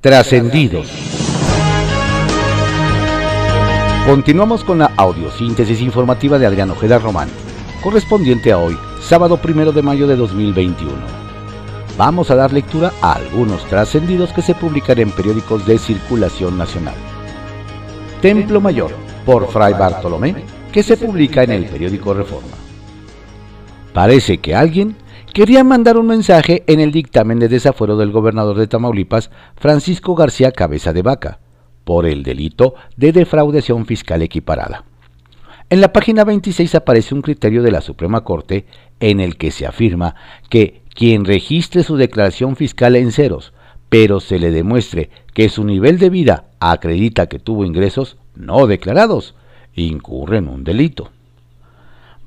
Trascendidos. Continuamos con la audiosíntesis informativa de Adrián Ojeda Román, correspondiente a hoy, sábado primero de mayo de 2021. Vamos a dar lectura a algunos trascendidos que se publican en periódicos de circulación nacional. Templo Mayor, por Fray Bartolomé, que se publica en el periódico Reforma. Parece que alguien quería mandar un mensaje en el dictamen de desafuero del gobernador de Tamaulipas, Francisco García Cabeza de Vaca, por el delito de defraudación fiscal equiparada. En la página 26 aparece un criterio de la Suprema Corte en el que se afirma que quien registre su declaración fiscal en ceros, pero se le demuestre que su nivel de vida acredita que tuvo ingresos no declarados, incurre en un delito.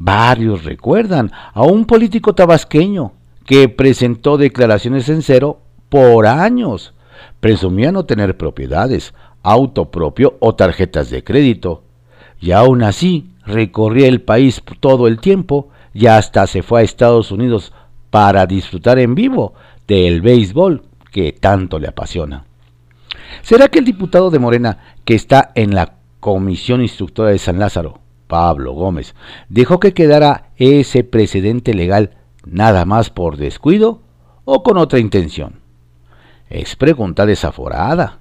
Varios recuerdan a un político tabasqueño que presentó declaraciones en cero por años. Presumía no tener propiedades, auto propio o tarjetas de crédito. Y aún así recorría el país todo el tiempo y hasta se fue a Estados Unidos para disfrutar en vivo del béisbol que tanto le apasiona. ¿Será que el diputado de Morena que está en la Comisión Instructora de San Lázaro, Pablo Gómez, dejó que quedara ese precedente legal nada más por descuido o con otra intención? Es pregunta desaforada.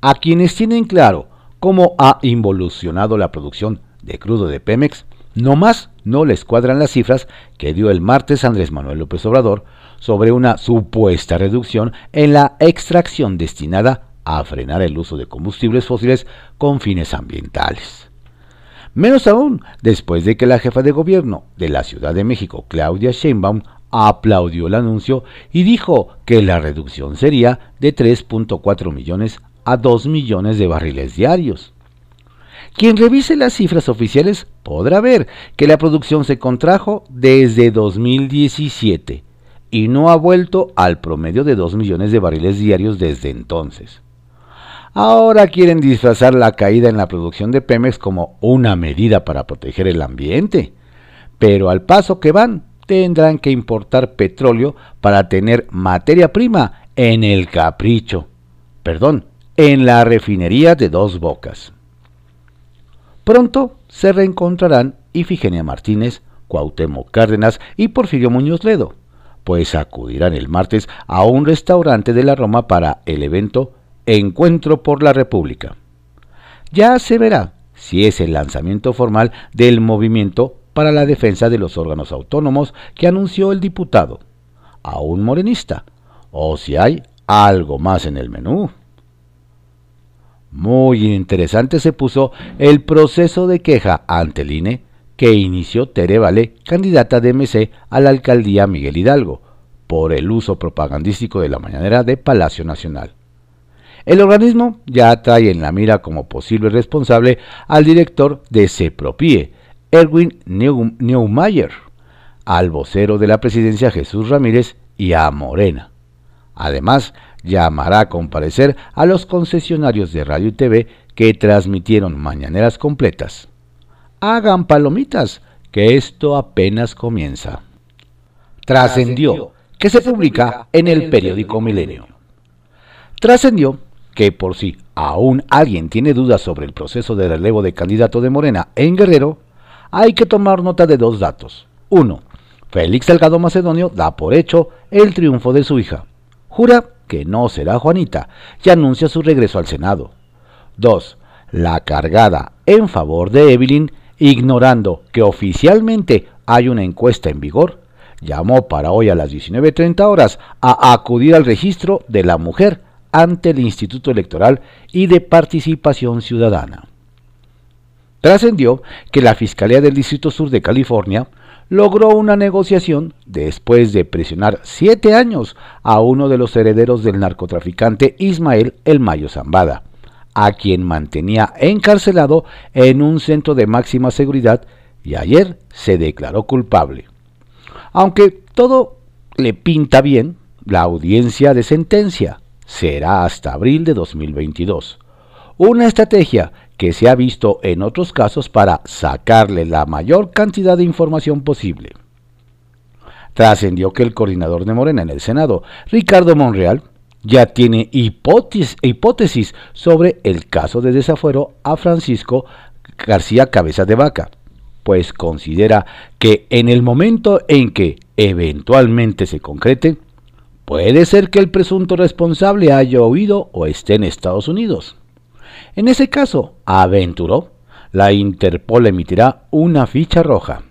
A quienes tienen claro cómo ha involucionado la producción de crudo de Pemex, no más no les cuadran las cifras que dio el martes Andrés Manuel López Obrador sobre una supuesta reducción en la extracción destinada a frenar el uso de combustibles fósiles con fines ambientales. Menos aún después de que la jefa de gobierno de la Ciudad de México, Claudia Sheinbaum, aplaudió el anuncio y dijo que la reducción sería de 3.4 millones a 2 millones de barriles diarios. Quien revise las cifras oficiales podrá ver que la producción se contrajo desde 2017 y no ha vuelto al promedio de 2 millones de barriles diarios desde entonces. Ahora quieren disfrazar la caída en la producción de Pemex como una medida para proteger el ambiente, pero al paso que van tendrán que importar petróleo para tener materia prima en el capricho. Perdón, en la refinería de Dos Bocas. Pronto se reencontrarán Ifigenia Martínez, Cuauhtémoc Cárdenas y Porfirio Muñoz Ledo, pues acudirán el martes a un restaurante de la Roma para el evento Encuentro por la República. Ya se verá si es el lanzamiento formal del movimiento para la defensa de los órganos autónomos que anunció el diputado, a un morenista, o si hay algo más en el menú. Muy interesante se puso el proceso de queja ante el INE que inició Tere Vale, candidata de MC a la alcaldía Miguel Hidalgo, por el uso propagandístico de la mañanera de Palacio Nacional. El organismo ya trae en la mira como posible responsable al director de CEPROPIE, Erwin Neumayer, al vocero de la presidencia Jesús Ramírez y a Morena. Además, llamará a comparecer a los concesionarios de radio y TV que transmitieron mañaneras completas. Hagan palomitas, que esto apenas comienza. Trascendió, que se publica en el periódico Milenio. Trascendió que por si aún alguien tiene dudas sobre el proceso de relevo de candidato de Morena en Guerrero, hay que tomar nota de dos datos. Uno, Félix Salgado Macedonio da por hecho el triunfo de su hija. Jura que no será Juanita y anuncia su regreso al Senado. 2. La cargada en favor de Evelyn, ignorando que oficialmente hay una encuesta en vigor, llamó para hoy a las 19.30 horas a acudir al registro de la mujer ante el Instituto Electoral y de Participación Ciudadana. Trascendió que la Fiscalía del Distrito Sur de California logró una negociación después de presionar siete años a uno de los herederos del narcotraficante Ismael El Mayo Zambada, a quien mantenía encarcelado en un centro de máxima seguridad y ayer se declaró culpable. Aunque todo le pinta bien, la audiencia de sentencia será hasta abril de 2022. Una estrategia que se ha visto en otros casos para sacarle la mayor cantidad de información posible. Trascendió que el coordinador de Morena en el Senado, Ricardo Monreal, ya tiene hipótesis, sobre el caso de desafuero a Francisco García Cabeza de Vaca, pues considera que en el momento en que eventualmente se concrete, puede ser que el presunto responsable haya huido o esté en Estados Unidos. En ese caso, aventuró, la Interpol emitirá una ficha roja.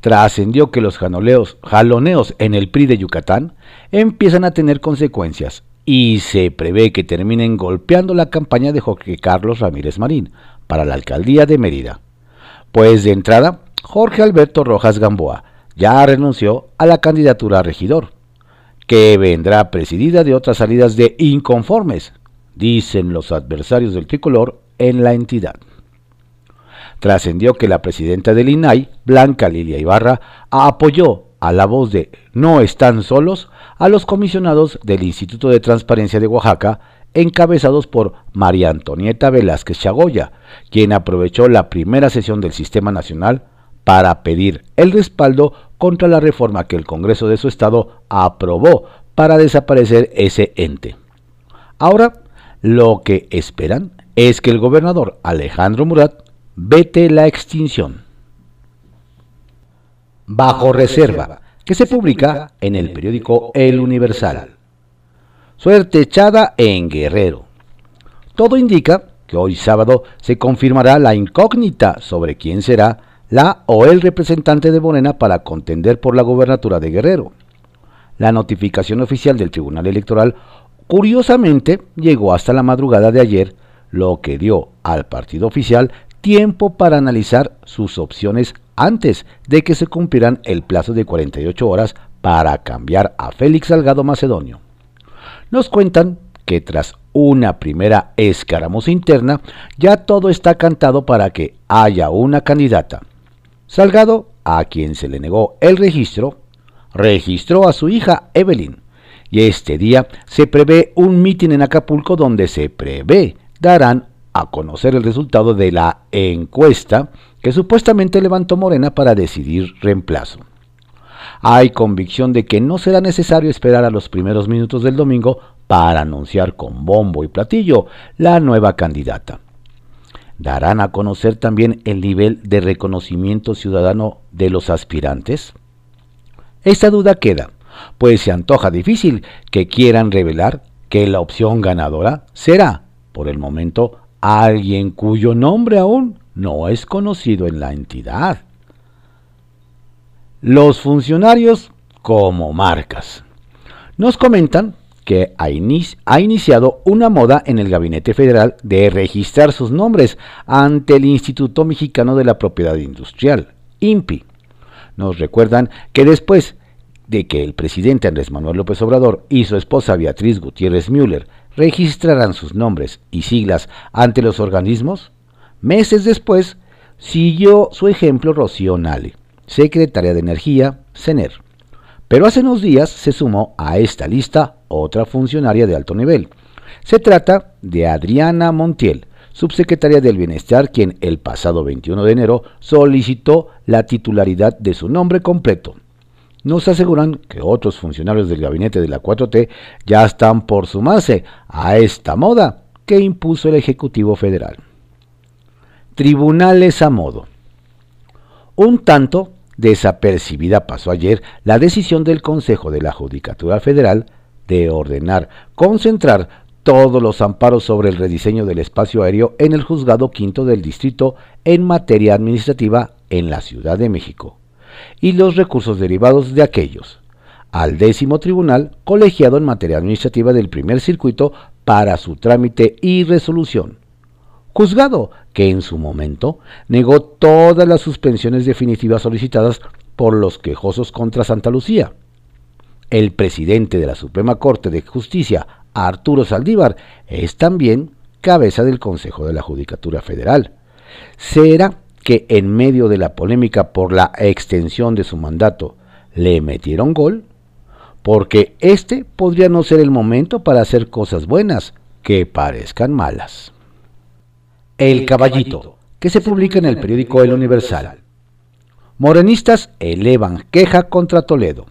Trascendió que los jaloneos en el PRI de Yucatán empiezan a tener consecuencias y se prevé que terminen golpeando la campaña de Jorge Carlos Ramírez Marín para la alcaldía de Mérida. Pues de entrada, Jorge Alberto Rojas Gamboa ya renunció a la candidatura a regidor, que vendrá presidida de otras salidas de inconformes, dicen los adversarios del tricolor en la entidad. Trascendió que la presidenta del INAI, Blanca Lilia Ibarra, apoyó a la voz de No están solos a los comisionados del Instituto de Transparencia de Oaxaca, encabezados por María Antonieta Velázquez Chagoya, quien aprovechó la primera sesión del Sistema Nacional para pedir el respaldo contra la reforma que el Congreso de su estado aprobó para desaparecer ese ente. Ahora, lo que esperan es que el gobernador Alejandro Murat vete la extinción. Bajo reserva, que se publica en el periódico El Universal. Suerte echada en Guerrero. Todo indica que hoy sábado se confirmará la incógnita sobre quién será la o el representante de Morena para contender por la gobernatura de Guerrero. La notificación oficial del Tribunal Electoral curiosamente llegó hasta la madrugada de ayer, lo que dio al partido oficial tiempo para analizar sus opciones antes de que se cumplieran el plazo de 48 horas para cambiar a Félix Salgado Macedonio. Nos cuentan que tras una primera escaramuza interna, ya todo está cantado para que haya una candidata. Salgado, a quien se le negó el registro, registró a su hija Evelyn, y este día se prevé un mitin en Acapulco donde se prevé darán a conocer el resultado de la encuesta que supuestamente levantó Morena para decidir reemplazo. Hay convicción de que no será necesario esperar a los primeros minutos del domingo para anunciar con bombo y platillo la nueva candidata darán a conocer también el nivel de reconocimiento ciudadano de los aspirantes? Esta duda queda, pues se antoja difícil que quieran revelar que la opción ganadora será, por el momento, alguien cuyo nombre aún no es conocido en la entidad. Los funcionarios como marcas. Nos comentan que ha, iniciado una moda en el Gabinete Federal de registrar sus nombres ante el Instituto Mexicano de la Propiedad Industrial, INPI. Nos recuerdan que después de que el presidente Andrés Manuel López Obrador y su esposa Beatriz Gutiérrez Müller registraran sus nombres y siglas ante los organismos, meses después siguió su ejemplo Rocío Nale, secretaria de Energía, CENER. Pero hace unos días se sumó a esta lista otra funcionaria de alto nivel. Se trata de Adriana Montiel, subsecretaria del Bienestar, quien el pasado 21 de enero solicitó la titularidad de su nombre completo. Nos aseguran que otros funcionarios del gabinete de la 4T ya están por sumarse a esta moda que impuso el Ejecutivo Federal. Tribunales a modo. Un tanto Desapercibida pasó ayer la decisión del Consejo de la Judicatura Federal de ordenar concentrar todos los amparos sobre el rediseño del espacio aéreo en el Juzgado Quinto del Distrito en materia administrativa en la Ciudad de México y los recursos derivados de aquellos al décimo tribunal colegiado en materia administrativa del primer circuito para su trámite y resolución juzgado que en su momento negó todas las suspensiones definitivas solicitadas por los quejosos contra Santa Lucía. El presidente de la Suprema Corte de Justicia, Arturo Saldívar, es también cabeza del Consejo de la Judicatura Federal. ¿Será que en medio de la polémica por la extensión de su mandato le metieron gol? Porque este podría no ser el momento para hacer cosas buenas que parezcan malas. El Caballito, que se publica en el periódico El Universal. Morenistas elevan queja contra Toledo.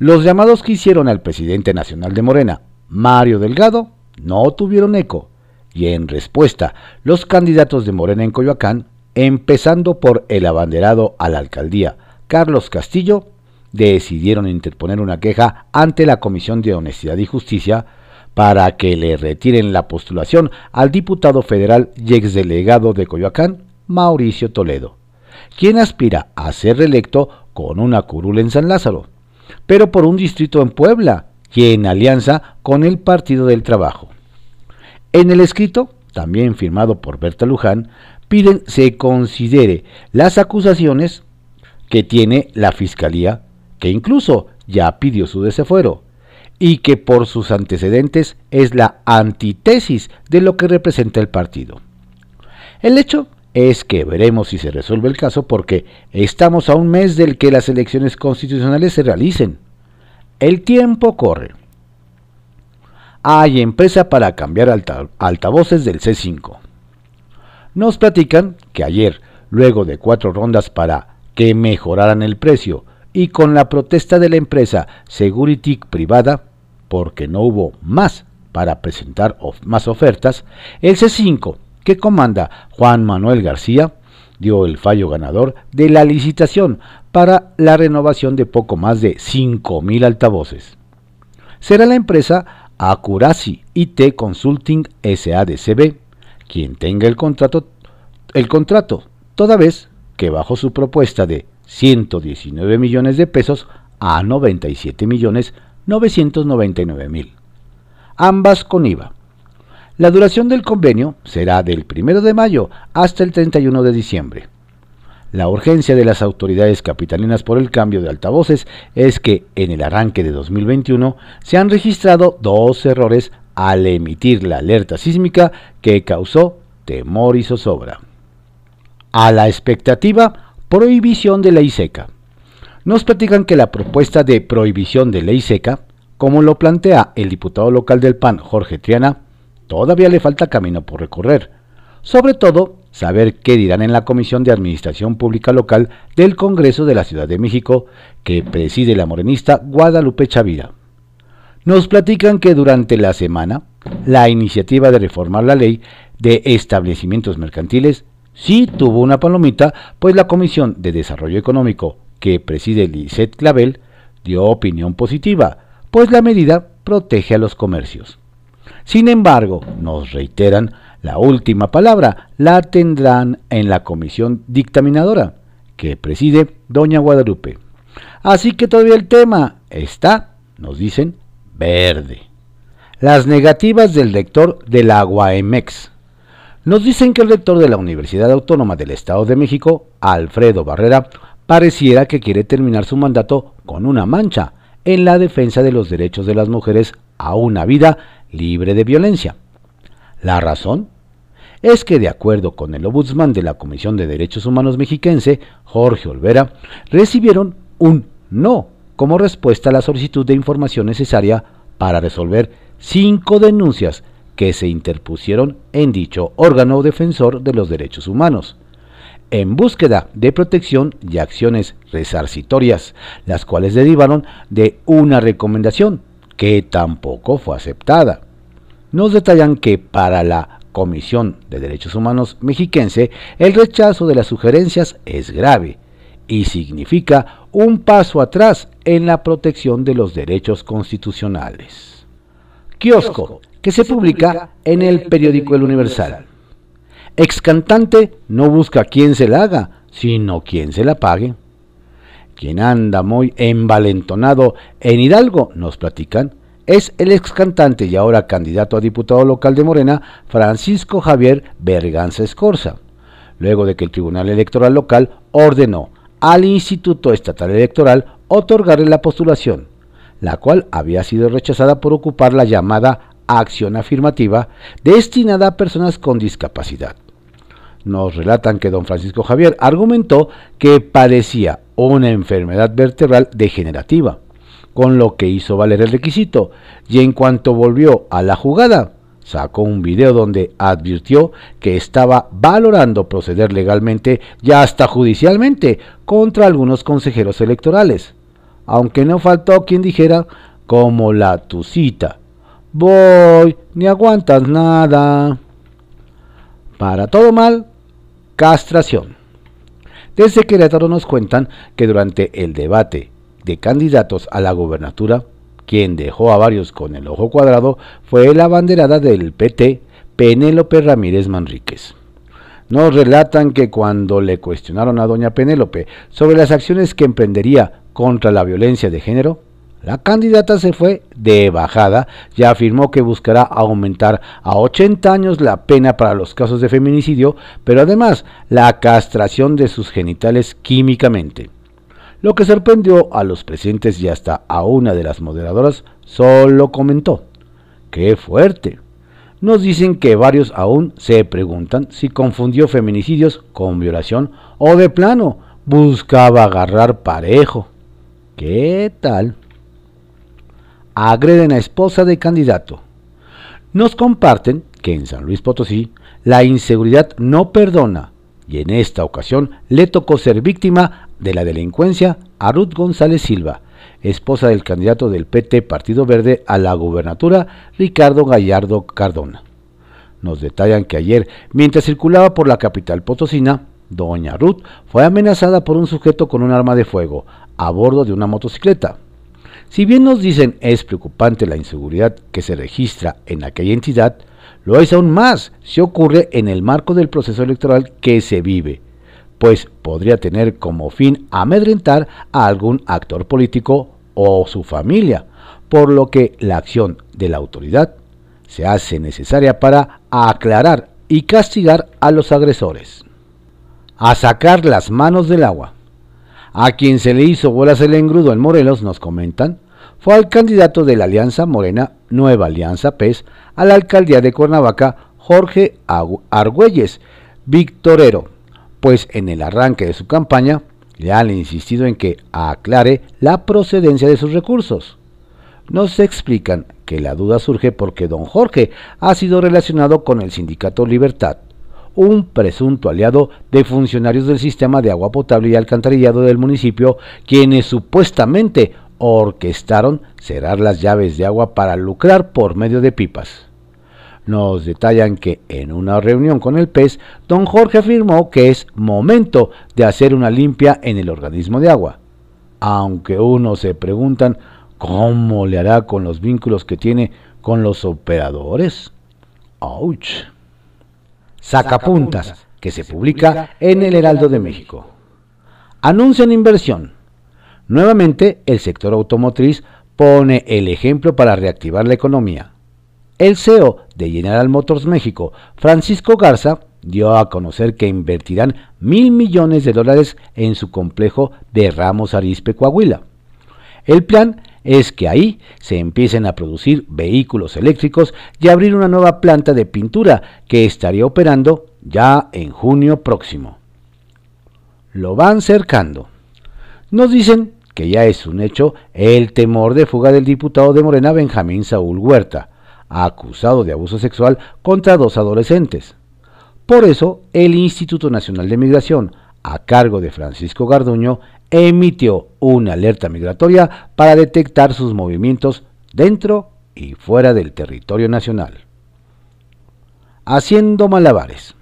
Los llamados que hicieron al presidente nacional de Morena, Mario Delgado, no tuvieron eco, y en respuesta, los candidatos de Morena en Coyoacán, empezando por el abanderado a la alcaldía, Carlos Castillo, decidieron interponer una queja ante la Comisión de Honestidad y Justicia para que le retiren la postulación al diputado federal y exdelegado de Coyoacán, Mauricio Toledo, quien aspira a ser reelecto con una curul en San Lázaro pero por un distrito en Puebla y en alianza con el Partido del Trabajo. En el escrito, también firmado por Berta Luján, piden se considere las acusaciones que tiene la Fiscalía, que incluso ya pidió su desafuero, y que por sus antecedentes es la antítesis de lo que representa el partido. El hecho es que veremos si se resuelve el caso porque estamos a un mes del que las elecciones constitucionales se realicen. El tiempo corre. Hay empresa para cambiar altavoces del C5. Nos platican que ayer, luego de cuatro rondas para que mejoraran el precio y con la protesta de la empresa Security privada, porque no hubo más para presentar más ofertas, el C5 que comanda Juan Manuel García, dio el fallo ganador de la licitación para la renovación de poco más de 5.000 altavoces. Será la empresa Acuracy IT Consulting SADCB quien tenga el contrato, el contrato, toda vez que bajo su propuesta de 119 millones de pesos a 97 millones 999 mil. Ambas con IVA la duración del convenio será del 1 de mayo hasta el 31 de diciembre. La urgencia de las autoridades capitalinas por el cambio de altavoces es que en el arranque de 2021 se han registrado dos errores al emitir la alerta sísmica que causó temor y zozobra. A la expectativa, prohibición de ley seca. Nos platican que la propuesta de prohibición de ley seca, como lo plantea el diputado local del PAN Jorge Triana, todavía le falta camino por recorrer. Sobre todo, saber qué dirán en la Comisión de Administración Pública Local del Congreso de la Ciudad de México, que preside la morenista Guadalupe Chavira. Nos platican que durante la semana, la iniciativa de reformar la ley de establecimientos mercantiles sí tuvo una palomita, pues la Comisión de Desarrollo Económico, que preside Lisette Clavel, dio opinión positiva, pues la medida protege a los comercios. Sin embargo, nos reiteran, la última palabra la tendrán en la comisión dictaminadora que preside doña Guadalupe. Así que todavía el tema está, nos dicen, verde. Las negativas del rector de la UAMEX. Nos dicen que el rector de la Universidad Autónoma del Estado de México, Alfredo Barrera, pareciera que quiere terminar su mandato con una mancha en la defensa de los derechos de las mujeres a una vida libre de violencia. La razón es que, de acuerdo con el ombudsman de la Comisión de Derechos Humanos mexiquense, Jorge Olvera, recibieron un no como respuesta a la solicitud de información necesaria para resolver cinco denuncias que se interpusieron en dicho órgano defensor de los derechos humanos, en búsqueda de protección y acciones resarcitorias, las cuales derivaron de una recomendación que tampoco fue aceptada. Nos detallan que para la Comisión de Derechos Humanos mexiquense el rechazo de las sugerencias es grave y significa un paso atrás en la protección de los derechos constitucionales. Kiosco, que se publica en el periódico El Universal. Ex cantante no busca quien se la haga, sino quien se la pague quien anda muy envalentonado en Hidalgo, nos platican, es el ex cantante y ahora candidato a diputado local de Morena, Francisco Javier Berganza Escorza, luego de que el Tribunal Electoral Local ordenó al Instituto Estatal Electoral otorgarle la postulación, la cual había sido rechazada por ocupar la llamada acción afirmativa destinada a personas con discapacidad. Nos relatan que don Francisco Javier argumentó que padecía una enfermedad vertebral degenerativa, con lo que hizo valer el requisito, y en cuanto volvió a la jugada, sacó un video donde advirtió que estaba valorando proceder legalmente y hasta judicialmente contra algunos consejeros electorales, aunque no faltó quien dijera como la tucita. Voy, ni aguantas nada. Para todo mal, castración. Desde Querétaro nos cuentan que durante el debate de candidatos a la gobernatura, quien dejó a varios con el ojo cuadrado fue la banderada del PT, Penélope Ramírez Manríquez. Nos relatan que cuando le cuestionaron a doña Penélope sobre las acciones que emprendería contra la violencia de género, la candidata se fue de bajada y afirmó que buscará aumentar a 80 años la pena para los casos de feminicidio, pero además la castración de sus genitales químicamente. Lo que sorprendió a los presentes y hasta a una de las moderadoras, solo comentó, ¡qué fuerte! Nos dicen que varios aún se preguntan si confundió feminicidios con violación o de plano buscaba agarrar parejo. ¿Qué tal? Agreden a esposa de candidato. Nos comparten que en San Luis Potosí la inseguridad no perdona y en esta ocasión le tocó ser víctima de la delincuencia a Ruth González Silva, esposa del candidato del PT Partido Verde a la gubernatura, Ricardo Gallardo Cardona. Nos detallan que ayer, mientras circulaba por la capital potosina, doña Ruth fue amenazada por un sujeto con un arma de fuego a bordo de una motocicleta. Si bien nos dicen es preocupante la inseguridad que se registra en aquella entidad, lo es aún más si ocurre en el marco del proceso electoral que se vive, pues podría tener como fin amedrentar a algún actor político o su familia, por lo que la acción de la autoridad se hace necesaria para aclarar y castigar a los agresores. A sacar las manos del agua. A quien se le hizo bolas el engrudo en Morelos, nos comentan, fue al candidato de la Alianza Morena Nueva Alianza PES a la alcaldía de Cuernavaca, Jorge Argüelles, victorero, pues en el arranque de su campaña le han insistido en que aclare la procedencia de sus recursos. Nos explican que la duda surge porque don Jorge ha sido relacionado con el sindicato Libertad, un presunto aliado de funcionarios del sistema de agua potable y alcantarillado del municipio, quienes supuestamente orquestaron cerrar las llaves de agua para lucrar por medio de pipas nos detallan que en una reunión con el pez, don Jorge afirmó que es momento de hacer una limpia en el organismo de agua. Aunque uno se preguntan cómo le hará con los vínculos que tiene con los operadores. ¡Auch! Sacapuntas, que se publica en el Heraldo de México. Anuncian inversión. Nuevamente, el sector automotriz pone el ejemplo para reactivar la economía. El CEO de General Motors México, Francisco Garza, dio a conocer que invertirán mil millones de dólares en su complejo de Ramos Arizpe Coahuila. El plan es que ahí se empiecen a producir vehículos eléctricos y abrir una nueva planta de pintura que estaría operando ya en junio próximo. Lo van cercando. Nos dicen que ya es un hecho el temor de fuga del diputado de Morena Benjamín Saúl Huerta, acusado de abuso sexual contra dos adolescentes. Por eso, el Instituto Nacional de Migración, a cargo de Francisco Garduño, emitió una alerta migratoria para detectar sus movimientos dentro y fuera del territorio nacional. Haciendo malabares.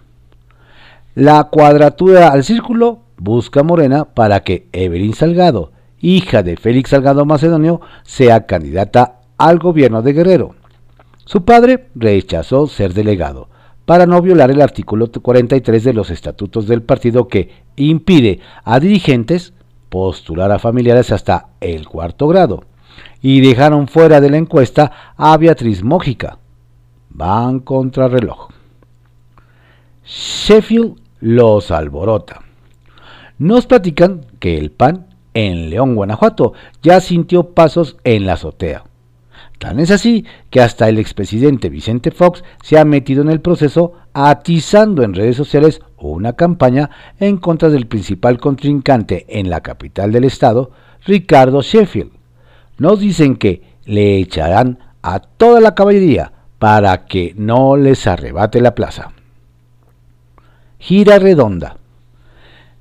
La cuadratura al círculo busca Morena para que Evelyn Salgado, hija de Félix Salgado Macedonio, sea candidata al gobierno de Guerrero. Su padre rechazó ser delegado para no violar el artículo 43 de los estatutos del partido que impide a dirigentes postular a familiares hasta el cuarto grado y dejaron fuera de la encuesta a Beatriz Mójica. Van contra reloj. Sheffield los alborota. Nos platican que el PAN en León, Guanajuato, ya sintió pasos en la azotea. Tan es así que hasta el expresidente Vicente Fox se ha metido en el proceso atizando en redes sociales una campaña en contra del principal contrincante en la capital del estado, Ricardo Sheffield. Nos dicen que le echarán a toda la caballería para que no les arrebate la plaza. Gira redonda.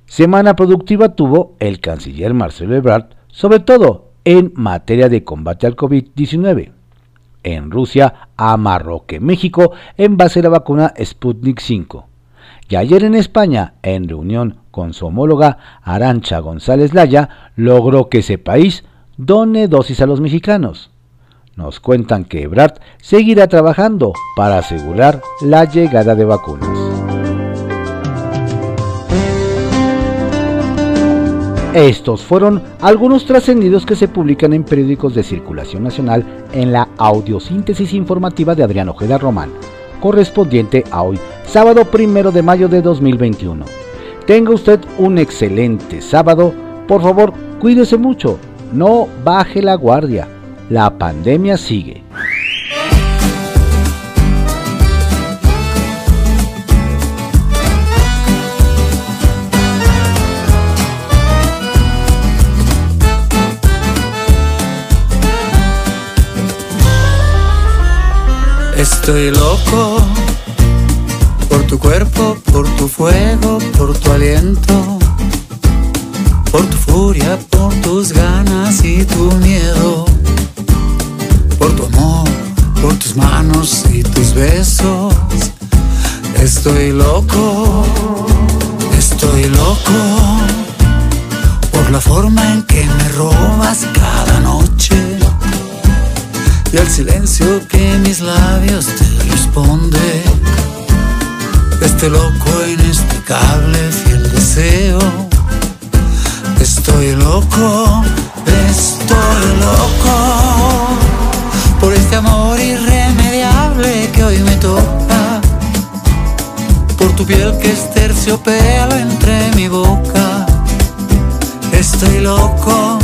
Semana productiva tuvo el canciller Marcelo Ebrard, sobre todo en materia de combate al COVID-19. En Rusia, amarró que México envase la vacuna Sputnik 5. Y ayer en España, en reunión con su homóloga Arancha González Laya, logró que ese país done dosis a los mexicanos. Nos cuentan que Ebrard seguirá trabajando para asegurar la llegada de vacunas. Estos fueron algunos trascendidos que se publican en periódicos de circulación nacional en la audiosíntesis informativa de Adrián Ojeda Román, correspondiente a hoy, sábado primero de mayo de 2021. Tenga usted un excelente sábado. Por favor, cuídese mucho. No baje la guardia. La pandemia sigue. Estoy loco por tu cuerpo, por tu fuego, por tu aliento, por tu furia, por tus ganas y tu miedo, por tu amor, por tus manos y tus besos. Estoy loco, estoy loco por la forma en que me robas cada noche y el silencio que mis labios te responde. Este loco inexplicable fiel deseo. Estoy loco, estoy loco por este amor irremediable que hoy me toca. Por tu piel que es terciopelo entre mi boca. Estoy loco,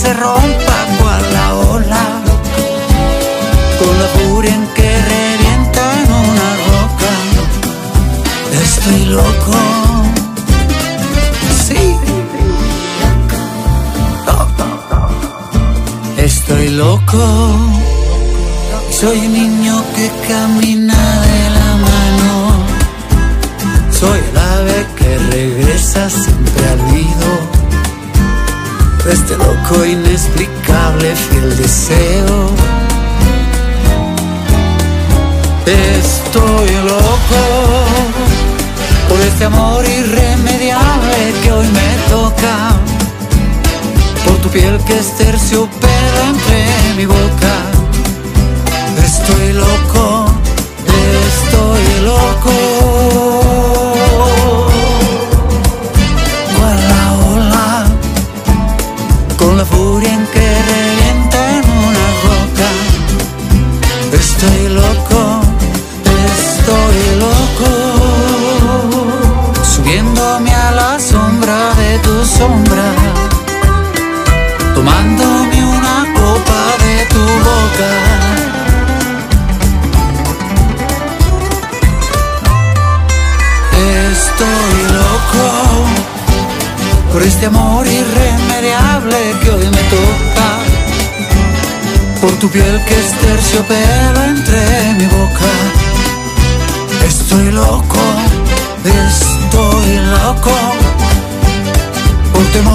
se rompa cual la ola, con la furia en que revienta en una roca. Estoy loco, sí, estoy loco. Soy un niño que camina de la mano. Soy el ave que regresa siempre al nido este loco inexplicable fiel deseo. Estoy loco por este amor irremediable que hoy me toca, por tu piel que es terciopelo entre mi boca.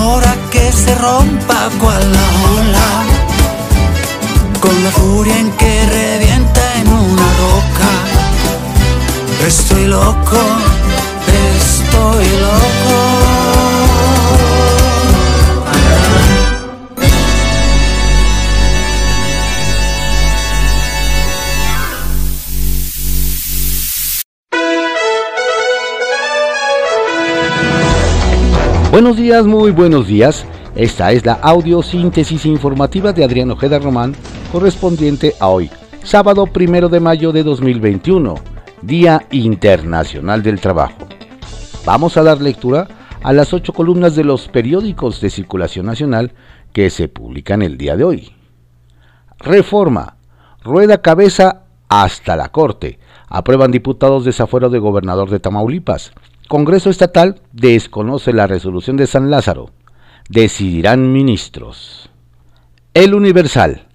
Por temor a que se rompa cual la ola, con la furia en que revienta en una roca. Estoy loco, estoy loco. Buenos días, muy buenos días. Esta es la audiosíntesis informativa de Adrián Ojeda Román, correspondiente a hoy, sábado primero de mayo de 2021, Día Internacional del Trabajo. Vamos a dar lectura a las ocho columnas de los periódicos de circulación nacional que se publican el día de hoy. Reforma. Rueda cabeza hasta la Corte. Aprueban diputados desafuero de gobernador de Tamaulipas. Congreso Estatal desconoce la resolución de San Lázaro. Decidirán ministros. El Universal.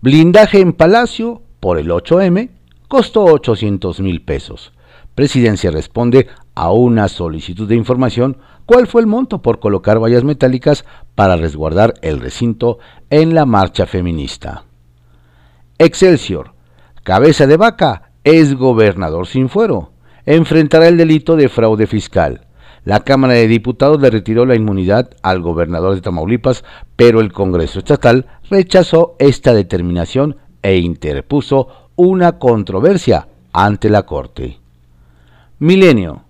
Blindaje en Palacio por el 8M costó 800 mil pesos. Presidencia responde a una solicitud de información cuál fue el monto por colocar vallas metálicas para resguardar el recinto en la marcha feminista. Excelsior, cabeza de vaca, es gobernador sin fuero. Enfrentará el delito de fraude fiscal. La Cámara de Diputados le retiró la inmunidad al gobernador de Tamaulipas, pero el Congreso Estatal rechazó esta determinación e interpuso una controversia ante la Corte. Milenio.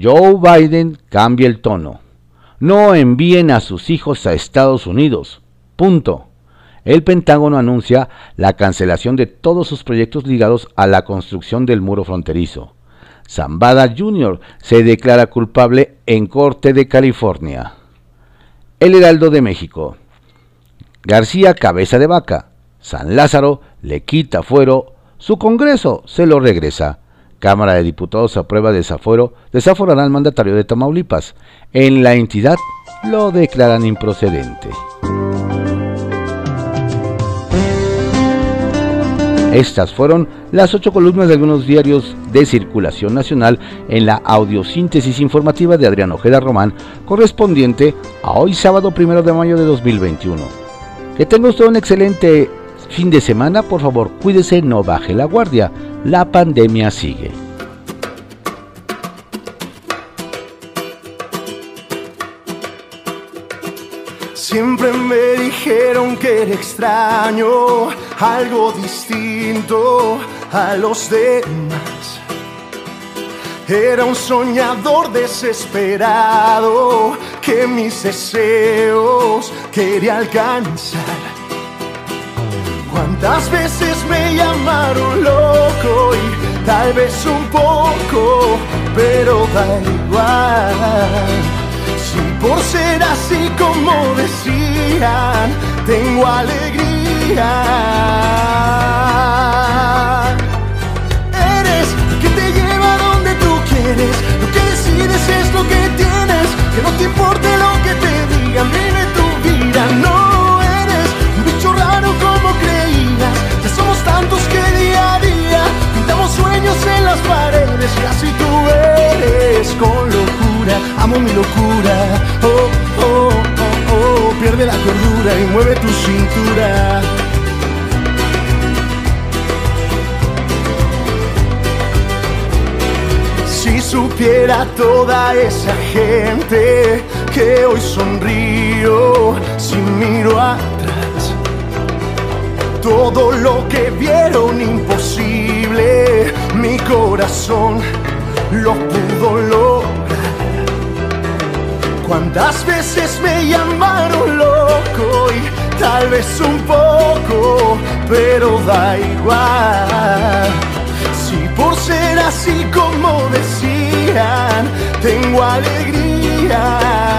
Joe Biden cambia el tono. No envíen a sus hijos a Estados Unidos. Punto. El Pentágono anuncia la cancelación de todos sus proyectos ligados a la construcción del muro fronterizo. Zambada Jr. se declara culpable en Corte de California. El Heraldo de México. García Cabeza de Vaca. San Lázaro le quita fuero. Su Congreso se lo regresa. Cámara de Diputados aprueba desafuero, desaforará al mandatario de Tamaulipas. En la entidad lo declaran improcedente. Estas fueron las ocho columnas de algunos diarios de circulación nacional en la audiosíntesis informativa de Adrián Ojeda Román, correspondiente a hoy sábado primero de mayo de 2021. Que tenga usted un excelente fin de semana, por favor, cuídese, no baje la guardia. La pandemia sigue. Siempre me dijeron que era extraño, algo distinto a los demás. Era un soñador desesperado que mis deseos quería alcanzar. ¿Cuántas veces me llamaron loco y tal vez un poco, pero da igual? Si por ser así como decían, tengo alegría. Eres que te lleva donde tú quieres, lo que decides es lo que tienes, que no te importe lo que te digan, vive tu vida, no eres un bicho raro como creías, ya somos tantos que día a día pintamos sueños en las paredes. Y así tú eres con locura, amo mi locura, oh, oh, oh, oh, pierde la cordura y mueve tu cintura. Supiera toda esa gente que hoy sonrío si miro atrás, todo lo que vieron imposible, mi corazón lo pudo lograr. ¿Cuántas veces me llamaron loco y tal vez un poco, pero da igual? Si por ser así como tengo alegría.